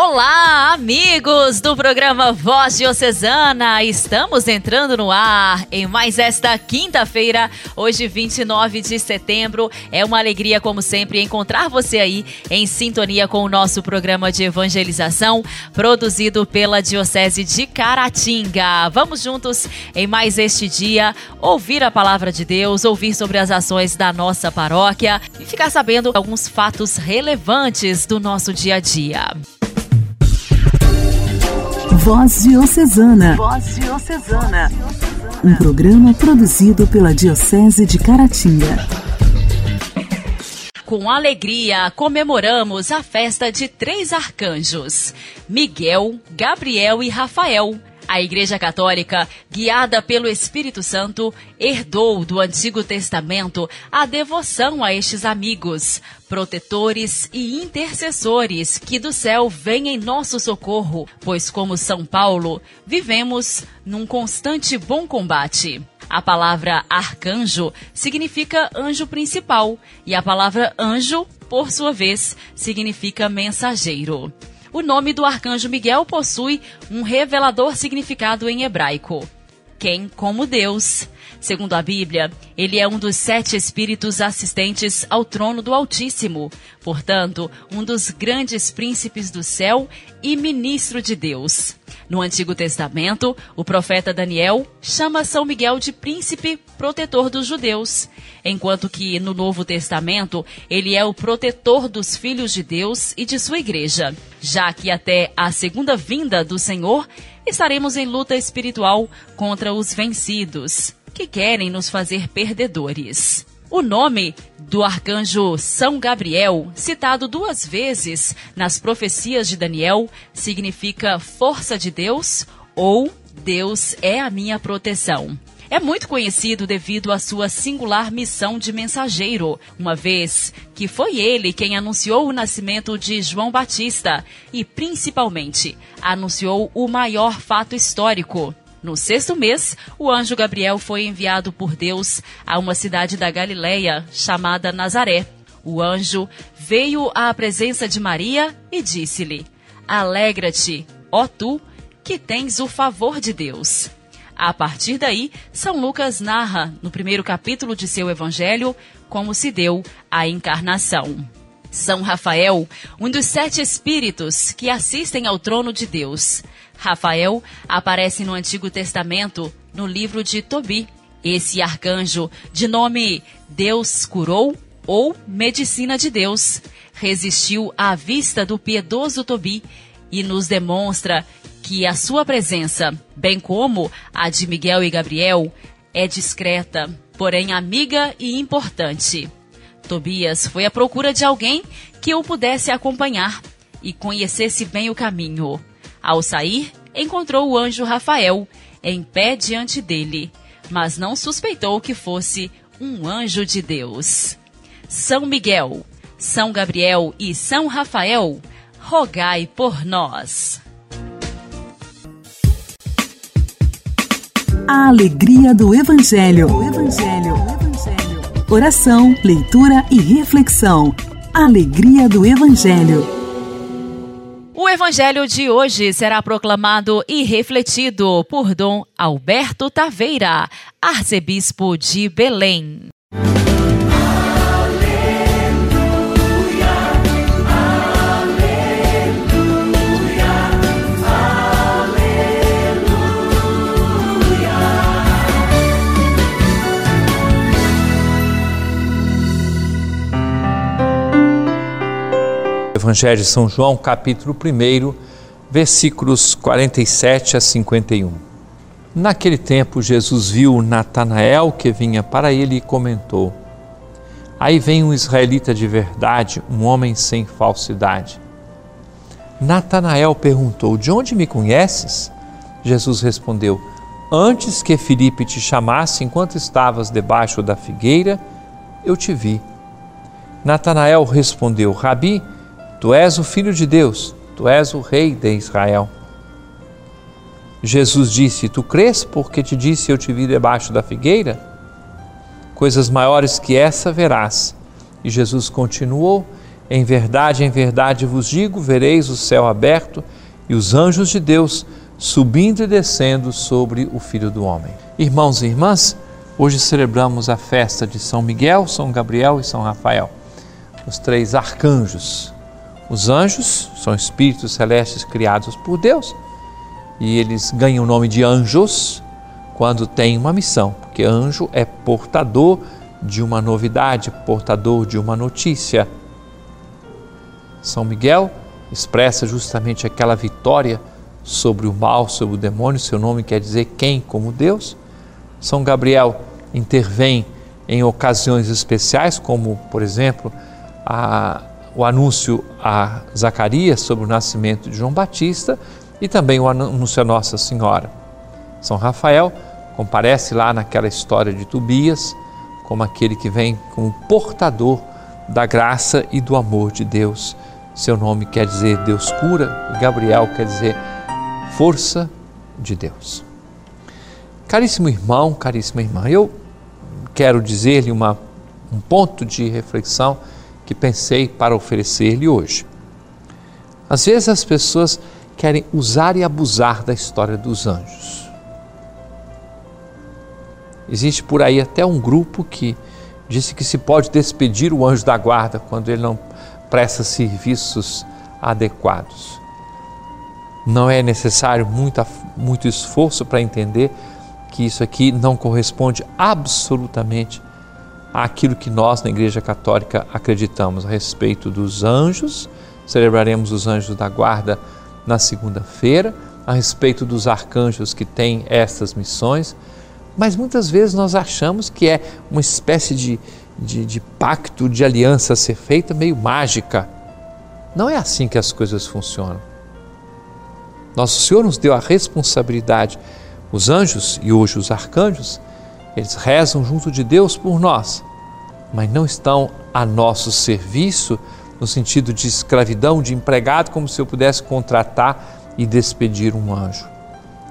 Olá, amigos do programa Voz Diocesana! Estamos entrando no ar em mais esta quinta-feira, hoje 29 de setembro. É uma alegria, como sempre, encontrar você aí em sintonia com o nosso programa de evangelização, produzido pela Diocese de Caratinga. Vamos juntos em mais este dia ouvir a palavra de Deus, ouvir sobre as ações da nossa paróquia e ficar sabendo alguns fatos relevantes do nosso dia a dia. Voz Diocesana. Voz Diocesana. Um programa produzido pela Diocese de Caratinga. Com alegria, comemoramos a festa de três arcanjos: Miguel, Gabriel e Rafael a Igreja Católica, guiada pelo Espírito Santo, herdou do Antigo Testamento a devoção a estes amigos, protetores e intercessores que do céu vêm em nosso socorro, pois, como São Paulo, vivemos num constante bom combate. A palavra arcanjo significa anjo principal e a palavra anjo, por sua vez, significa mensageiro. O nome do arcanjo Miguel possui um revelador significado em hebraico. Quem como Deus. Segundo a Bíblia, ele é um dos sete espíritos assistentes ao trono do Altíssimo, portanto, um dos grandes príncipes do céu e ministro de Deus. No Antigo Testamento, o profeta Daniel chama São Miguel de príncipe protetor dos judeus, enquanto que no Novo Testamento ele é o protetor dos filhos de Deus e de sua igreja, já que até a segunda vinda do Senhor estaremos em luta espiritual contra os vencidos, que querem nos fazer perdedores. O nome do arcanjo São Gabriel, citado duas vezes nas profecias de Daniel, significa força de Deus ou Deus é a minha proteção. É muito conhecido devido à sua singular missão de mensageiro, uma vez que foi ele quem anunciou o nascimento de João Batista e, principalmente, anunciou o maior fato histórico, no sexto mês, o anjo Gabriel foi enviado por Deus a uma cidade da Galileia chamada Nazaré. O anjo veio à presença de Maria e disse-lhe: Alegra-te, ó tu, que tens o favor de Deus. A partir daí, São Lucas narra, no primeiro capítulo de seu evangelho, como se deu a encarnação. São Rafael, um dos sete espíritos que assistem ao trono de Deus. Rafael aparece no Antigo Testamento, no livro de Tobi. Esse arcanjo, de nome Deus curou ou Medicina de Deus, resistiu à vista do piedoso Tobi e nos demonstra que a sua presença, bem como a de Miguel e Gabriel, é discreta, porém amiga e importante. Tobias foi à procura de alguém que o pudesse acompanhar e conhecesse bem o caminho. Ao sair, encontrou o anjo Rafael em pé diante dele, mas não suspeitou que fosse um anjo de Deus. São Miguel, São Gabriel e São Rafael, rogai por nós. A alegria do Evangelho. Evangelho. Oração, leitura e reflexão. Alegria do Evangelho. O Evangelho de hoje será proclamado e refletido por Dom Alberto Taveira, arcebispo de Belém. Evangelho de São João, capítulo 1, versículos 47 a 51. Naquele tempo, Jesus viu Natanael que vinha para ele e comentou: Aí vem um israelita de verdade, um homem sem falsidade. Natanael perguntou: De onde me conheces? Jesus respondeu: Antes que Filipe te chamasse, enquanto estavas debaixo da figueira, eu te vi. Natanael respondeu: Rabi, Tu és o Filho de Deus, tu és o Rei de Israel. Jesus disse: Tu crês porque te disse eu te vi debaixo da figueira? Coisas maiores que essa verás. E Jesus continuou: Em verdade, em verdade vos digo: vereis o céu aberto e os anjos de Deus subindo e descendo sobre o Filho do Homem. Irmãos e irmãs, hoje celebramos a festa de São Miguel, São Gabriel e São Rafael, os três arcanjos. Os anjos são espíritos celestes criados por Deus e eles ganham o nome de anjos quando têm uma missão, porque anjo é portador de uma novidade, portador de uma notícia. São Miguel expressa justamente aquela vitória sobre o mal, sobre o demônio, seu nome quer dizer quem como Deus. São Gabriel intervém em ocasiões especiais, como, por exemplo, a, o anúncio a Zacarias sobre o nascimento de João Batista e também o anúncio a Nossa Senhora. São Rafael comparece lá naquela história de Tobias como aquele que vem como portador da graça e do amor de Deus. Seu nome quer dizer Deus cura e Gabriel quer dizer força de Deus. Caríssimo irmão, caríssima irmã, eu quero dizer-lhe um ponto de reflexão que pensei para oferecer-lhe hoje. Às vezes as pessoas querem usar e abusar da história dos anjos. Existe por aí até um grupo que disse que se pode despedir o anjo da guarda quando ele não presta serviços adequados. Não é necessário muita, muito esforço para entender que isso aqui não corresponde absolutamente àquilo que nós na Igreja Católica acreditamos a respeito dos anjos. Celebraremos os anjos da guarda na segunda-feira, a respeito dos arcanjos que têm estas missões, mas muitas vezes nós achamos que é uma espécie de, de, de pacto, de aliança a ser feita meio mágica. Não é assim que as coisas funcionam. Nosso Senhor nos deu a responsabilidade. Os anjos e hoje os arcanjos, eles rezam junto de Deus por nós, mas não estão a nosso serviço no sentido de escravidão, de empregado, como se eu pudesse contratar e despedir um anjo.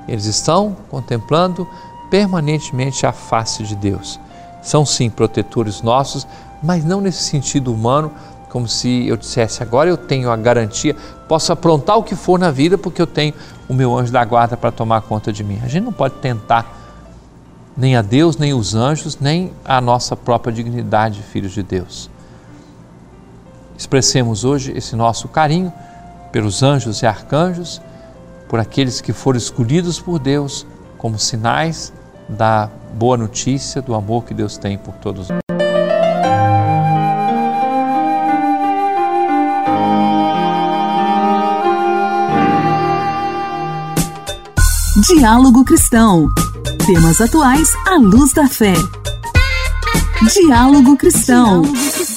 Eles estão contemplando permanentemente a face de Deus. São sim protetores nossos, mas não nesse sentido humano, como se eu dissesse agora eu tenho a garantia, posso aprontar o que for na vida porque eu tenho o meu anjo da guarda para tomar conta de mim. A gente não pode tentar nem a Deus, nem os anjos, nem a nossa própria dignidade, filhos de Deus. Expressemos hoje esse nosso carinho pelos anjos e arcanjos, por aqueles que foram escolhidos por Deus como sinais da boa notícia, do amor que Deus tem por todos nós. Diálogo Cristão. Temas atuais à luz da fé. Diálogo Cristão. Diálogo Cristão.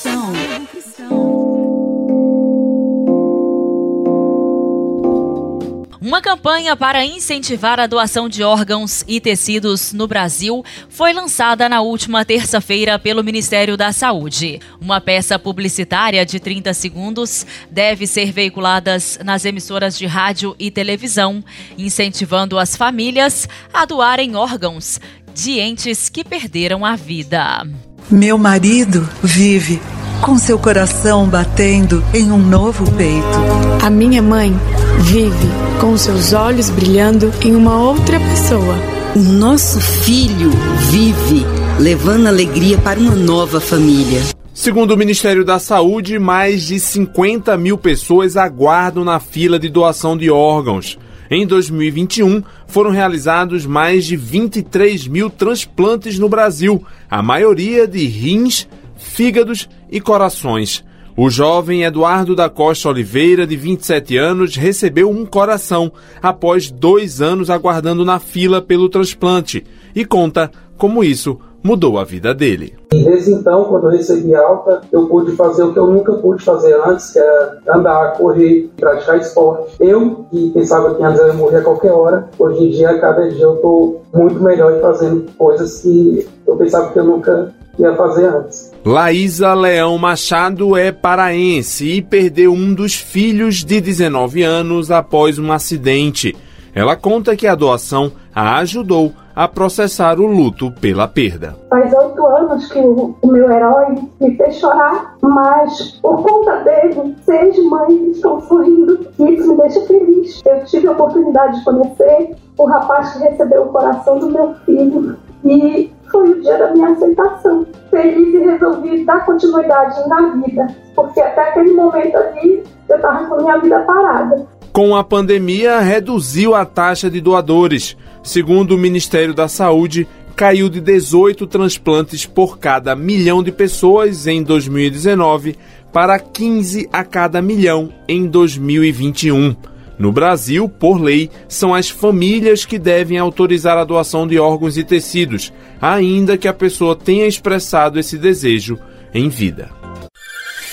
Campanha para incentivar a doação de órgãos e tecidos no Brasil foi lançada na última terça-feira pelo Ministério da Saúde. Uma peça publicitária de 30 segundos deve ser veiculada nas emissoras de rádio e televisão, incentivando as famílias a doarem órgãos de entes que perderam a vida. Meu marido vive com seu coração batendo em um novo peito. A minha mãe vive com seus olhos brilhando em uma outra pessoa. O nosso filho vive levando alegria para uma nova família. Segundo o Ministério da Saúde, mais de 50 mil pessoas aguardam na fila de doação de órgãos. Em 2021, foram realizados mais de 23 mil transplantes no Brasil, a maioria de rins, fígados e corações. O jovem Eduardo da Costa Oliveira, de 27 anos, recebeu um coração após dois anos aguardando na fila pelo transplante e conta como isso mudou a vida dele. Desde então, quando eu recebi alta, eu pude fazer o que eu nunca pude fazer antes, que é andar, correr, praticar esporte. Eu, que pensava que antes eu ia morrer a qualquer hora, hoje em dia, cada dia eu estou muito melhor fazendo coisas que eu pensava que eu nunca ia fazer antes. Laísa Leão Machado é paraense e perdeu um dos filhos de 19 anos após um acidente. Ela conta que a doação a ajudou a processar o luto pela perda. Faz oito anos que o, o, meu herói me fez chorar, mas por conta dele, seis mães estão sorrindo e isso me deixa feliz. Eu tive a oportunidade de conhecer o rapaz que recebeu o coração do meu filho e foi o dia da minha aceitação. Feliz e resolvi dar continuidade na vida, porque até aquele momento ali eu estava com minha vida parada. Com a pandemia, reduziu a taxa de doadores. Segundo o Ministério da Saúde, caiu de 18 transplantes por cada milhão de pessoas em 2019 para 15 a cada milhão em 2021. No Brasil, por lei, são as famílias que devem autorizar a doação de órgãos e tecidos, ainda que a pessoa tenha expressado esse desejo em vida.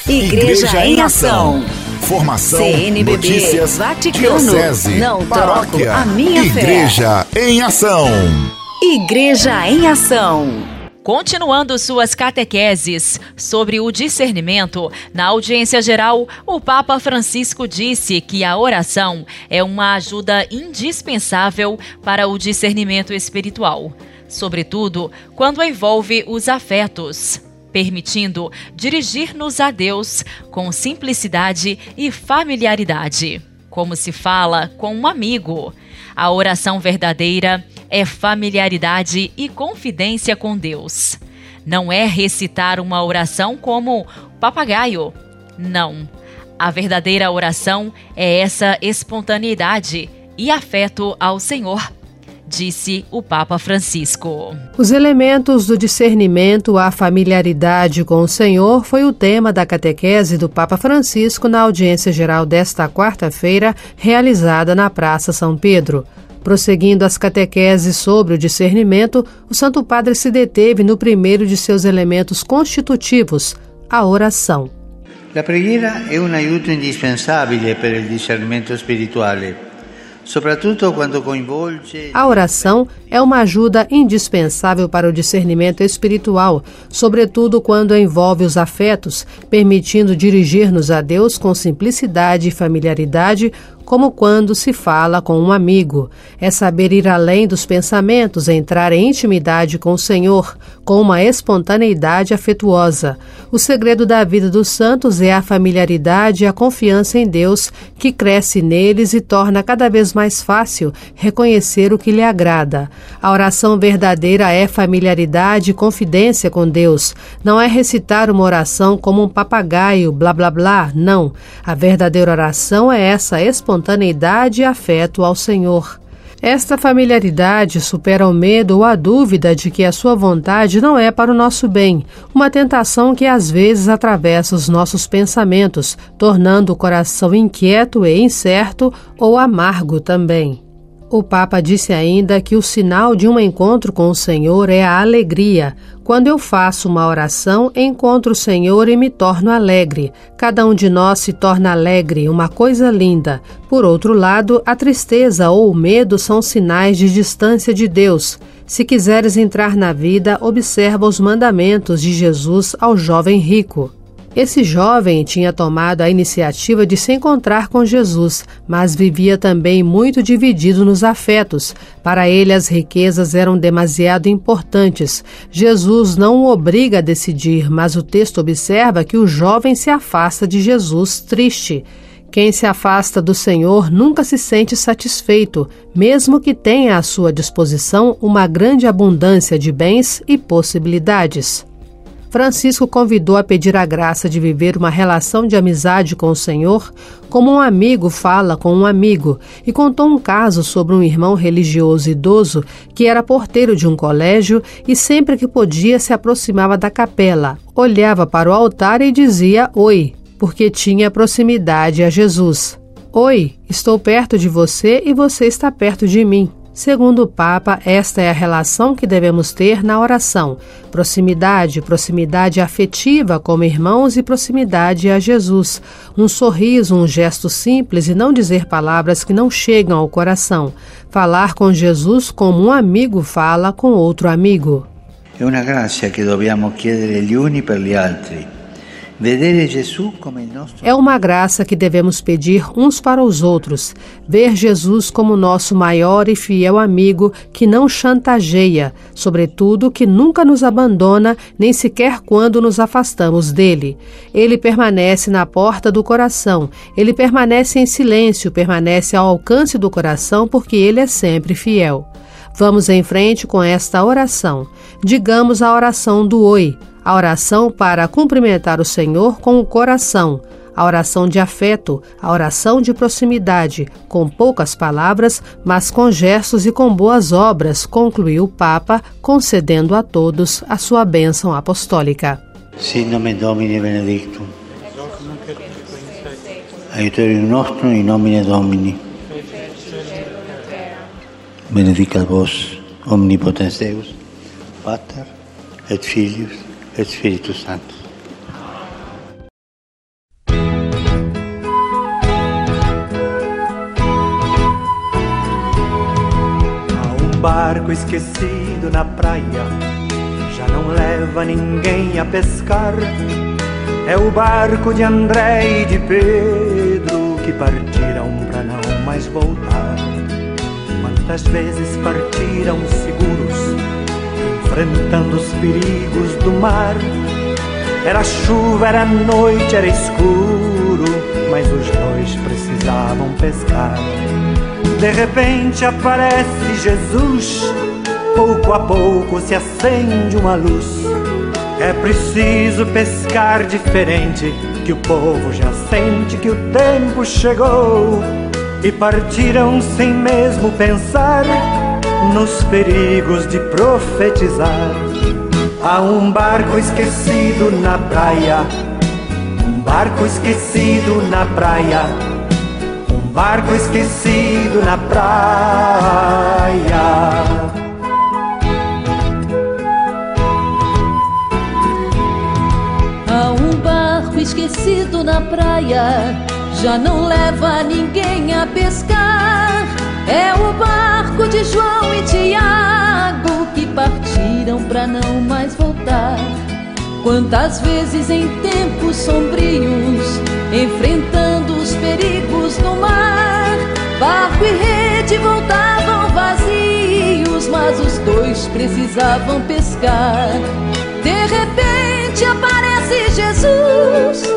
Igreja, Igreja em Ação. Formação, CNBB, notícias, Vaticano, diocese, não paróquia, a minha Igreja fé. em Ação. Igreja em Ação. Continuando suas catequeses sobre o discernimento, na audiência geral, o Papa Francisco disse que a oração é uma ajuda indispensável para o discernimento espiritual, sobretudo quando envolve os afetos, permitindo dirigir-nos a Deus com simplicidade e familiaridade, como se fala com um amigo. A oração verdadeira é familiaridade e confidência com Deus. Não é recitar uma oração como papagaio. Não. A verdadeira oração é essa espontaneidade e afeto ao Senhor, disse o Papa Francisco. Os elementos do discernimento à familiaridade com o Senhor foi o tema da catequese do Papa Francisco na audiência geral desta quarta-feira, realizada na Praça São Pedro. Prosseguindo as catequeses sobre o discernimento, o Santo Padre se deteve no primeiro de seus elementos constitutivos, a oração. A preghiera aiuto discernimento. A oração é uma ajuda indispensável para o discernimento espiritual, sobretudo quando envolve os afetos, permitindo dirigir-nos a Deus com simplicidade e familiaridade, como quando se fala com um amigo. É saber ir além dos pensamentos, entrar em intimidade com o Senhor, com uma espontaneidade afetuosa. O segredo da vida dos santos é a familiaridade e a confiança em Deus, que cresce neles e torna cada vez mais fácil reconhecer o que lhe agrada. A oração verdadeira é familiaridade e confidência com Deus. Não é recitar uma oração como um papagaio, blá blá blá, não. A verdadeira oração é essa espontaneidade espontaneidade e afeto ao Senhor. Esta familiaridade supera o medo ou a dúvida de que a sua vontade não é para o nosso bem, uma tentação que às vezes atravessa os nossos pensamentos, tornando o coração inquieto e incerto ou amargo também. O Papa disse ainda que o sinal de um encontro com o Senhor é a alegria. Quando eu faço uma oração, encontro o Senhor e me torno alegre. Cada um de nós se torna alegre, uma coisa linda. Por outro lado, a tristeza ou o medo são sinais de distância de Deus. Se quiseres entrar na vida, observa os mandamentos de Jesus ao jovem rico. Esse jovem tinha tomado a iniciativa de se encontrar com Jesus, mas vivia também muito dividido nos afetos. Para ele, as riquezas eram demasiado importantes. Jesus não o obriga a decidir, mas o texto observa que o jovem se afasta de Jesus triste. Quem se afasta do Senhor nunca se sente satisfeito, mesmo que tenha à sua disposição uma grande abundância de bens e possibilidades. Francisco convidou a pedir a graça de viver uma relação de amizade com o Senhor, como um amigo fala com um amigo, e contou um caso sobre um irmão religioso idoso que era porteiro de um colégio e sempre que podia se aproximava da capela, olhava para o altar e dizia oi, porque tinha proximidade a Jesus. Oi, estou perto de você e você está perto de mim. Segundo o Papa, esta é a relação que devemos ter na oração: proximidade, proximidade afetiva como irmãos e proximidade a Jesus. Um sorriso, um gesto simples e não dizer palavras que não chegam ao coração. Falar com Jesus como um amigo fala com outro amigo. É uma graça que dobbiamo chiedere gli uni per gli altri. É uma graça que devemos pedir uns para os outros, ver Jesus como nosso maior e fiel amigo que não chantageia, sobretudo que nunca nos abandona, nem sequer quando nos afastamos dele. Ele permanece na porta do coração, ele permanece em silêncio, permanece ao alcance do coração porque ele é sempre fiel. Vamos em frente com esta oração. Digamos a oração do Oi a oração para cumprimentar o Senhor com o coração, a oração de afeto, a oração de proximidade, com poucas palavras, mas com gestos e com boas obras, concluiu o Papa, concedendo a todos a sua bênção apostólica. Sin nome Domini benedictum. Aiuterium nostrum in nomine Domini. Benedicat vos, omnipotens Deus, Pater et Filius Espírito Santo. Há um barco esquecido na praia, já não leva ninguém a pescar. É o barco de André e de Pedro que partiram para não mais voltar. Quantas vezes partiram seguros? Enfrentando os perigos do mar. Era chuva, era noite, era escuro, mas os dois precisavam pescar. De repente aparece Jesus, pouco a pouco se acende uma luz. É preciso pescar diferente, que o povo já sente que o tempo chegou. E partiram sem mesmo pensar nos perigos de profetizar. Há um barco esquecido na praia, um barco esquecido na praia, um barco esquecido na praia. Há um barco esquecido na praia, já não leva ninguém a pescar. Não mais voltar. Quantas vezes em tempos sombrios, enfrentando os perigos do mar, barco e rede voltavam vazios, mas os dois precisavam pescar. De repente aparece Jesus,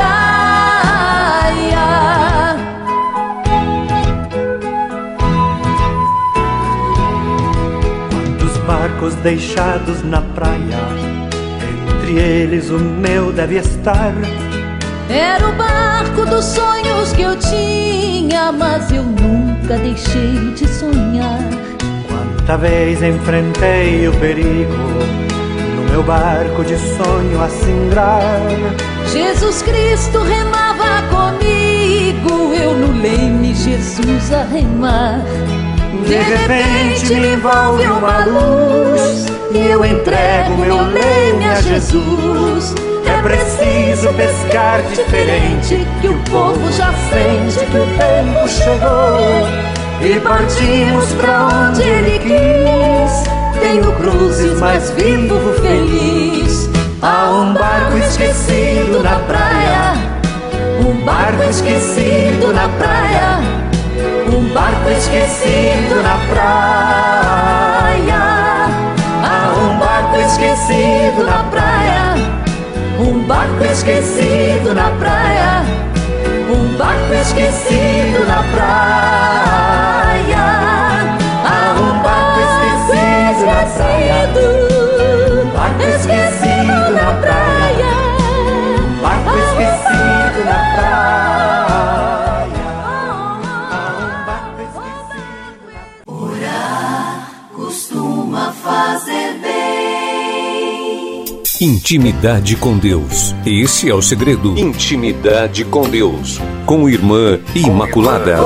Deixados na praia, entre eles o meu deve estar. Era o barco dos sonhos que eu tinha, mas eu nunca deixei de sonhar. Quanta vez enfrentei o perigo no meu barco de sonho a singrar. Jesus Cristo remava comigo, eu no leme Jesus a remar. De repente me envolve uma luz e eu entrego meu leme a Jesus. É preciso pescar diferente, que o povo já sente que o tempo chegou. E partimos pra onde ele quis. Tenho cruzes, mas vivo feliz. Há um barco esquecido na praia, um barco esquecido na praia um barco esquecido na praia. Há um barco esquecido na praia. Um barco esquecido na praia. Um barco esquecido na praia. Há um barco esquecido na praia. Um barco esquecido na praia. Um barco esquecido na praia. Intimidade com Deus. Esse é o segredo. Intimidade com Deus. com Irmã Imaculada.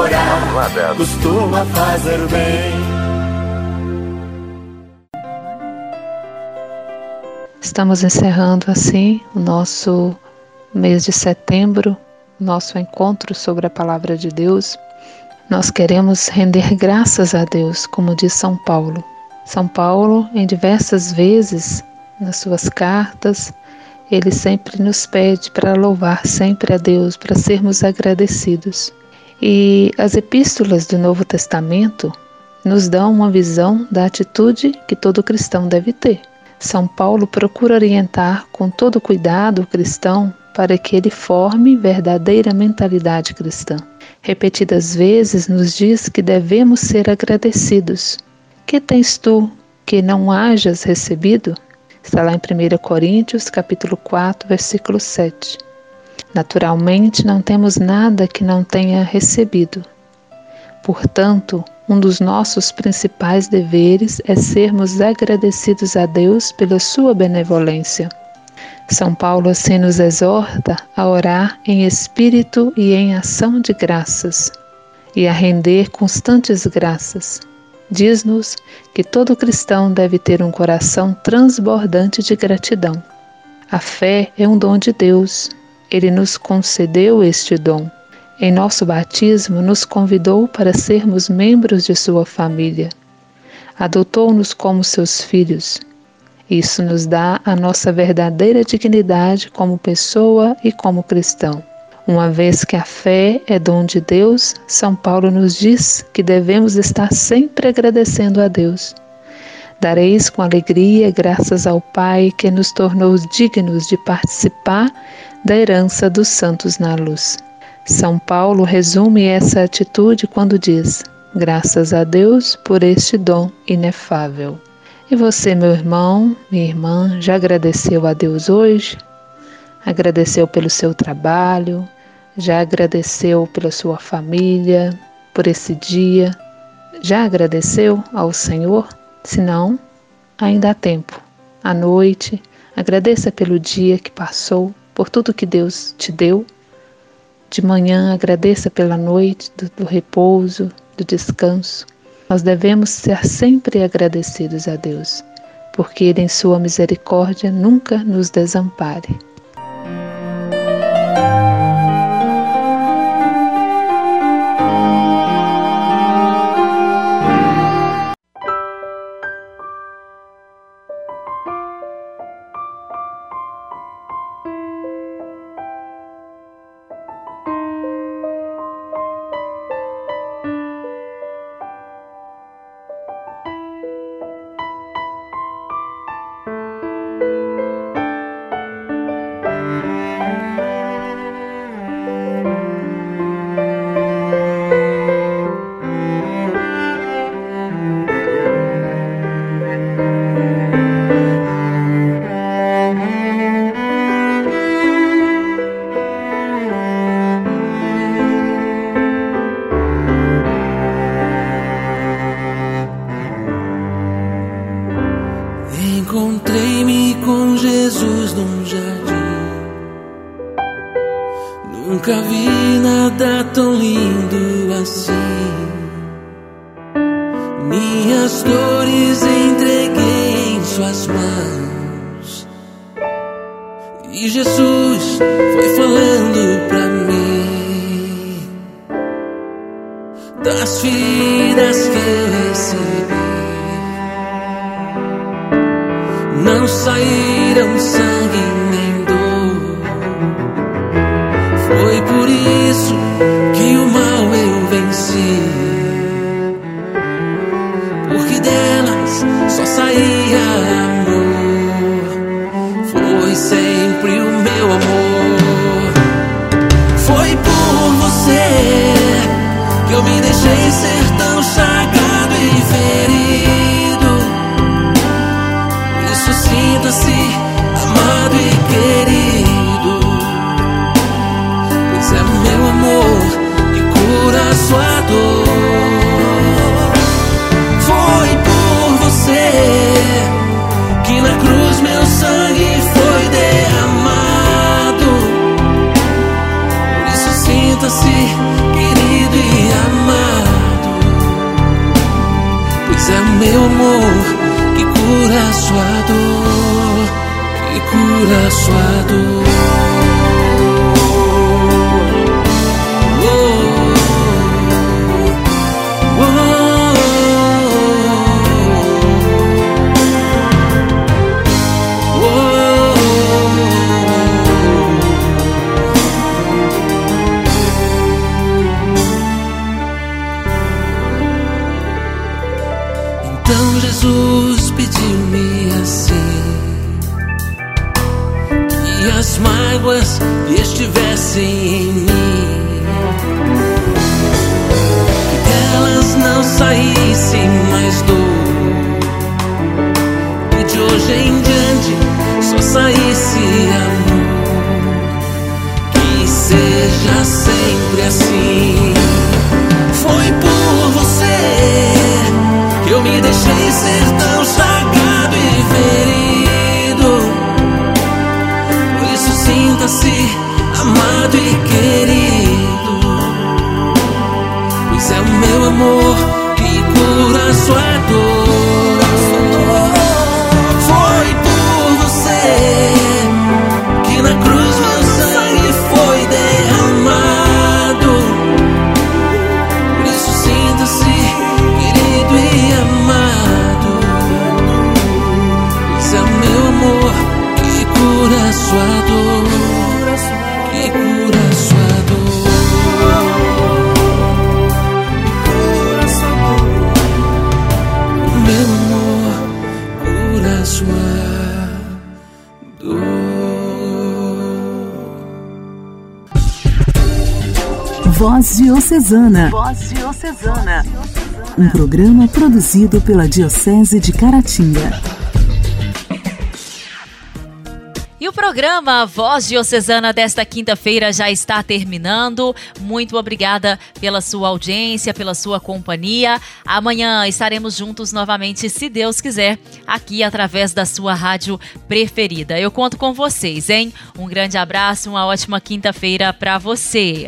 Costuma fazer bem. Estamos encerrando assim o nosso mês de setembro, nosso encontro sobre a palavra de Deus. Nós queremos render graças a Deus, como diz São Paulo. São Paulo, em diversas vezes, nas suas cartas, ele sempre nos pede para louvar sempre a Deus, para sermos agradecidos. E as epístolas do Novo Testamento nos dão uma visão da atitude que todo cristão deve ter. São Paulo procura orientar com todo cuidado o cristão para que ele forme verdadeira mentalidade cristã. Repetidas vezes nos diz que devemos ser agradecidos. Que tens tu que não hajas recebido? Está lá em 1 Coríntios, capítulo 4, versículo 7. Naturalmente, não temos nada que não tenha recebido. Portanto, um dos nossos principais deveres é sermos agradecidos a Deus pela sua benevolência. São Paulo assim nos exorta a orar em espírito e em ação de graças e a render constantes graças. Diz-nos que todo cristão deve ter um coração transbordante de gratidão. A fé é um dom de Deus. Ele nos concedeu este dom em nosso batismo, nos convidou para sermos membros de sua família. Adotou-nos como seus filhos. Isso nos dá a nossa verdadeira dignidade como pessoa e como cristão. Uma vez que a fé é dom de Deus, São Paulo nos diz que devemos estar sempre agradecendo a Deus. Dareis com alegria graças ao Pai que nos tornou dignos de participar da herança dos santos na luz. São Paulo resume essa atitude quando diz: Graças a Deus por este dom inefável. E você, meu irmão, minha irmã, já agradeceu a Deus hoje? Agradeceu pelo seu trabalho? Já agradeceu pela sua família, por esse dia? Já agradeceu ao Senhor? Se não, ainda há tempo. À noite, agradeça pelo dia que passou, por tudo que Deus te deu de manhã, agradeça pela noite do, do repouso, do descanso. Nós devemos ser sempre agradecidos a Deus, porque Ele, em Sua misericórdia, nunca nos desampare. Isso que o que cura sua dor, que cura sua dor. Seja sempre assim. Foi por Voz Diocesana. Voz Diocesana. Um programa produzido pela Diocese de Caratinga. E o programa Voz Diocesana desta quinta-feira já está terminando. Muito obrigada pela sua audiência, pela sua companhia. Amanhã estaremos juntos novamente, se Deus quiser, aqui através da sua rádio preferida. Eu conto com vocês, hein? Um grande abraço, uma ótima quinta-feira para você.